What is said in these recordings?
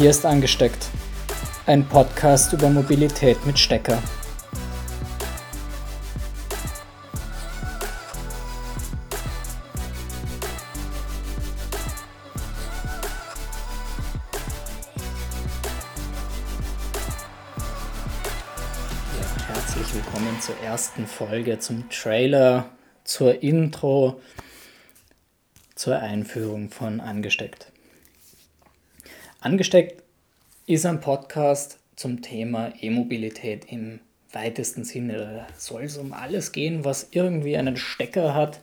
Hier ist angesteckt. Ein Podcast über Mobilität mit Stecker. Ja, herzlich willkommen zur ersten Folge, zum Trailer, zur Intro, zur Einführung von Angesteckt. Angesteckt ist ein Podcast zum Thema E-Mobilität im weitesten Sinne. Da soll es um alles gehen, was irgendwie einen Stecker hat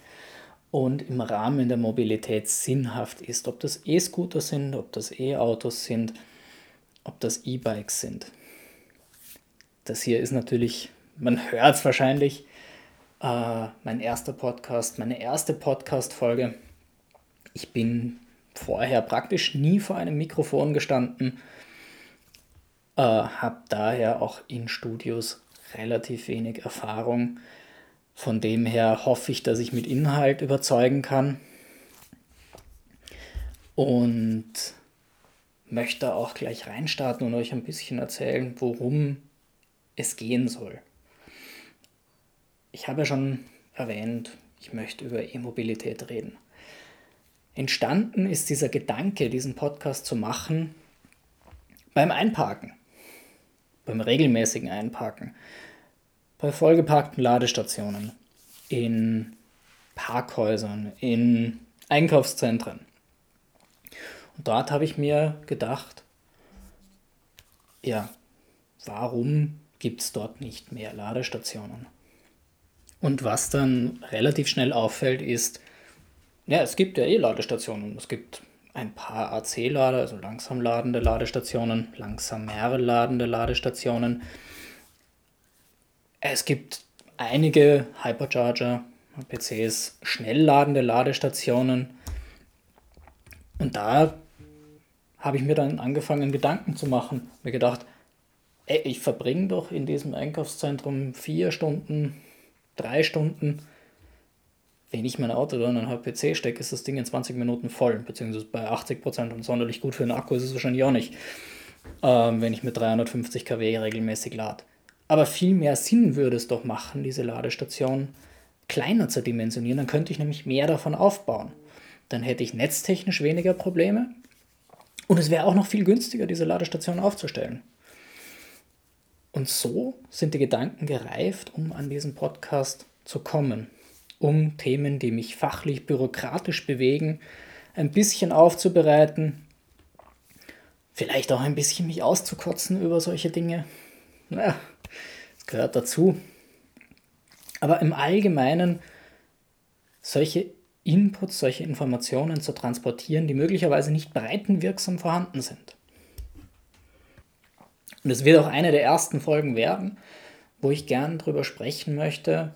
und im Rahmen der Mobilität sinnhaft ist. Ob das E-Scooter sind, ob das E-Autos sind, ob das E-Bikes sind. Das hier ist natürlich, man hört es wahrscheinlich, äh, mein erster Podcast, meine erste Podcast-Folge. Ich bin vorher praktisch nie vor einem Mikrofon gestanden, äh, habe daher auch in Studios relativ wenig Erfahrung. Von dem her hoffe ich, dass ich mit Inhalt überzeugen kann und möchte auch gleich reinstarten und euch ein bisschen erzählen, worum es gehen soll. Ich habe ja schon erwähnt, ich möchte über E-Mobilität reden. Entstanden ist dieser Gedanke, diesen Podcast zu machen, beim Einparken, beim regelmäßigen Einparken, bei vollgeparkten Ladestationen, in Parkhäusern, in Einkaufszentren. Und dort habe ich mir gedacht, ja, warum gibt es dort nicht mehr Ladestationen? Und was dann relativ schnell auffällt, ist, ja, es gibt ja eh Ladestationen. Es gibt ein paar AC-Lader, also langsam ladende Ladestationen, langsamer ladende Ladestationen. Es gibt einige Hypercharger, PCs, schnell ladende Ladestationen. Und da habe ich mir dann angefangen, Gedanken zu machen. Mir gedacht, ey, ich verbringe doch in diesem Einkaufszentrum vier Stunden, drei Stunden wenn ich mein Auto dann an einen PC stecke, ist das Ding in 20 Minuten voll, beziehungsweise bei 80 Prozent und sonderlich gut für einen Akku ist es wahrscheinlich auch nicht, ähm, wenn ich mit 350 kW regelmäßig lade. Aber viel mehr Sinn würde es doch machen, diese Ladestation kleiner zu dimensionieren, dann könnte ich nämlich mehr davon aufbauen. Dann hätte ich netztechnisch weniger Probleme und es wäre auch noch viel günstiger, diese Ladestation aufzustellen. Und so sind die Gedanken gereift, um an diesen Podcast zu kommen um Themen, die mich fachlich, bürokratisch bewegen, ein bisschen aufzubereiten, vielleicht auch ein bisschen mich auszukotzen über solche Dinge. Naja, das gehört dazu. Aber im Allgemeinen solche Inputs, solche Informationen zu transportieren, die möglicherweise nicht breitenwirksam vorhanden sind. Und es wird auch eine der ersten Folgen werden, wo ich gern darüber sprechen möchte,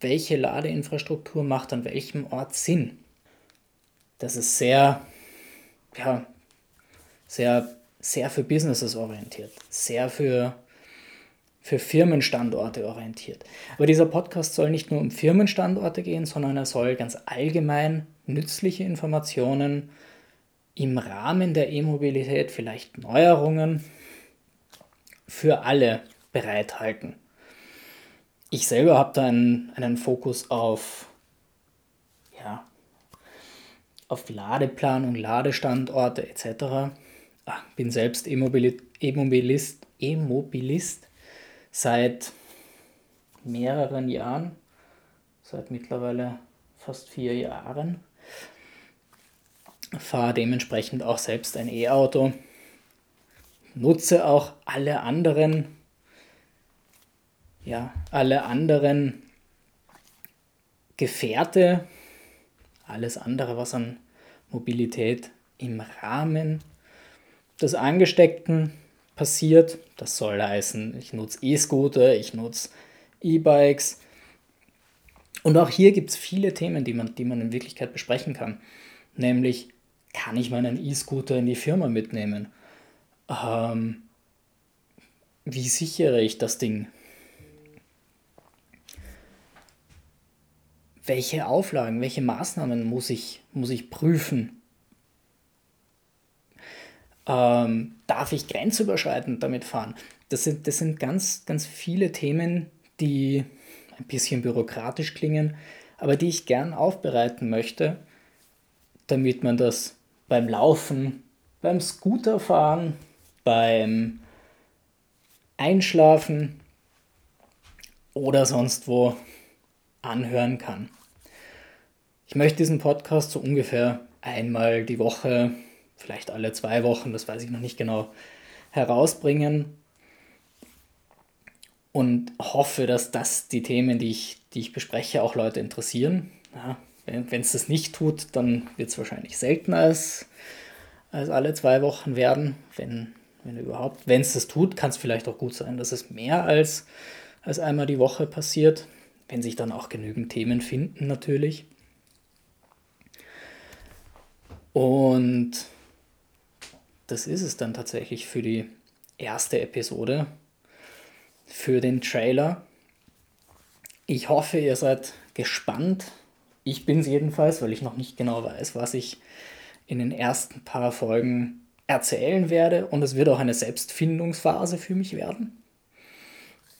welche Ladeinfrastruktur macht an welchem Ort Sinn. Das ist sehr, ja, sehr, sehr für Businesses orientiert, sehr für, für Firmenstandorte orientiert. Aber dieser Podcast soll nicht nur um Firmenstandorte gehen, sondern er soll ganz allgemein nützliche Informationen im Rahmen der E-Mobilität, vielleicht Neuerungen für alle bereithalten. Ich selber habe da einen, einen Fokus auf, ja, auf Ladeplanung, Ladestandorte etc. Ach, bin selbst E-Mobilist, E-Mobilist seit mehreren Jahren, seit mittlerweile fast vier Jahren. Fahre dementsprechend auch selbst ein E-Auto, nutze auch alle anderen ja, alle anderen Gefährte, alles andere, was an Mobilität im Rahmen des Angesteckten passiert. Das soll heißen, ich nutze E-Scooter, ich nutze E-Bikes. Und auch hier gibt es viele Themen, die man, die man in Wirklichkeit besprechen kann. Nämlich, kann ich meinen E-Scooter in die Firma mitnehmen? Ähm, wie sichere ich das Ding? Welche Auflagen, welche Maßnahmen muss ich, muss ich prüfen? Ähm, darf ich grenzüberschreitend damit fahren? Das sind, das sind ganz, ganz viele Themen, die ein bisschen bürokratisch klingen, aber die ich gern aufbereiten möchte, damit man das beim Laufen, beim Scooterfahren, beim Einschlafen oder sonst wo anhören kann. Ich möchte diesen Podcast so ungefähr einmal die Woche, vielleicht alle zwei Wochen, das weiß ich noch nicht genau, herausbringen und hoffe, dass das die Themen, die ich, die ich bespreche, auch Leute interessieren. Ja, wenn es das nicht tut, dann wird es wahrscheinlich seltener als, als alle zwei Wochen werden. Wenn, wenn überhaupt, wenn es das tut, kann es vielleicht auch gut sein, dass es mehr als, als einmal die Woche passiert. Wenn sich dann auch genügend Themen finden, natürlich. Und das ist es dann tatsächlich für die erste Episode für den Trailer. Ich hoffe, ihr seid gespannt. Ich bin es jedenfalls, weil ich noch nicht genau weiß, was ich in den ersten paar Folgen erzählen werde. Und es wird auch eine Selbstfindungsphase für mich werden.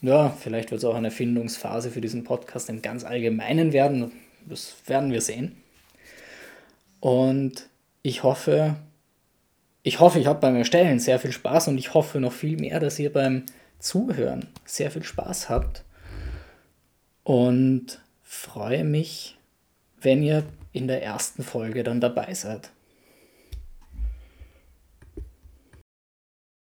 Ja, vielleicht wird es auch eine Findungsphase für diesen Podcast im ganz Allgemeinen werden. Das werden wir sehen. Und ich hoffe, ich hoffe, ich habe beim Erstellen sehr viel Spaß und ich hoffe noch viel mehr, dass ihr beim Zuhören sehr viel Spaß habt und freue mich, wenn ihr in der ersten Folge dann dabei seid.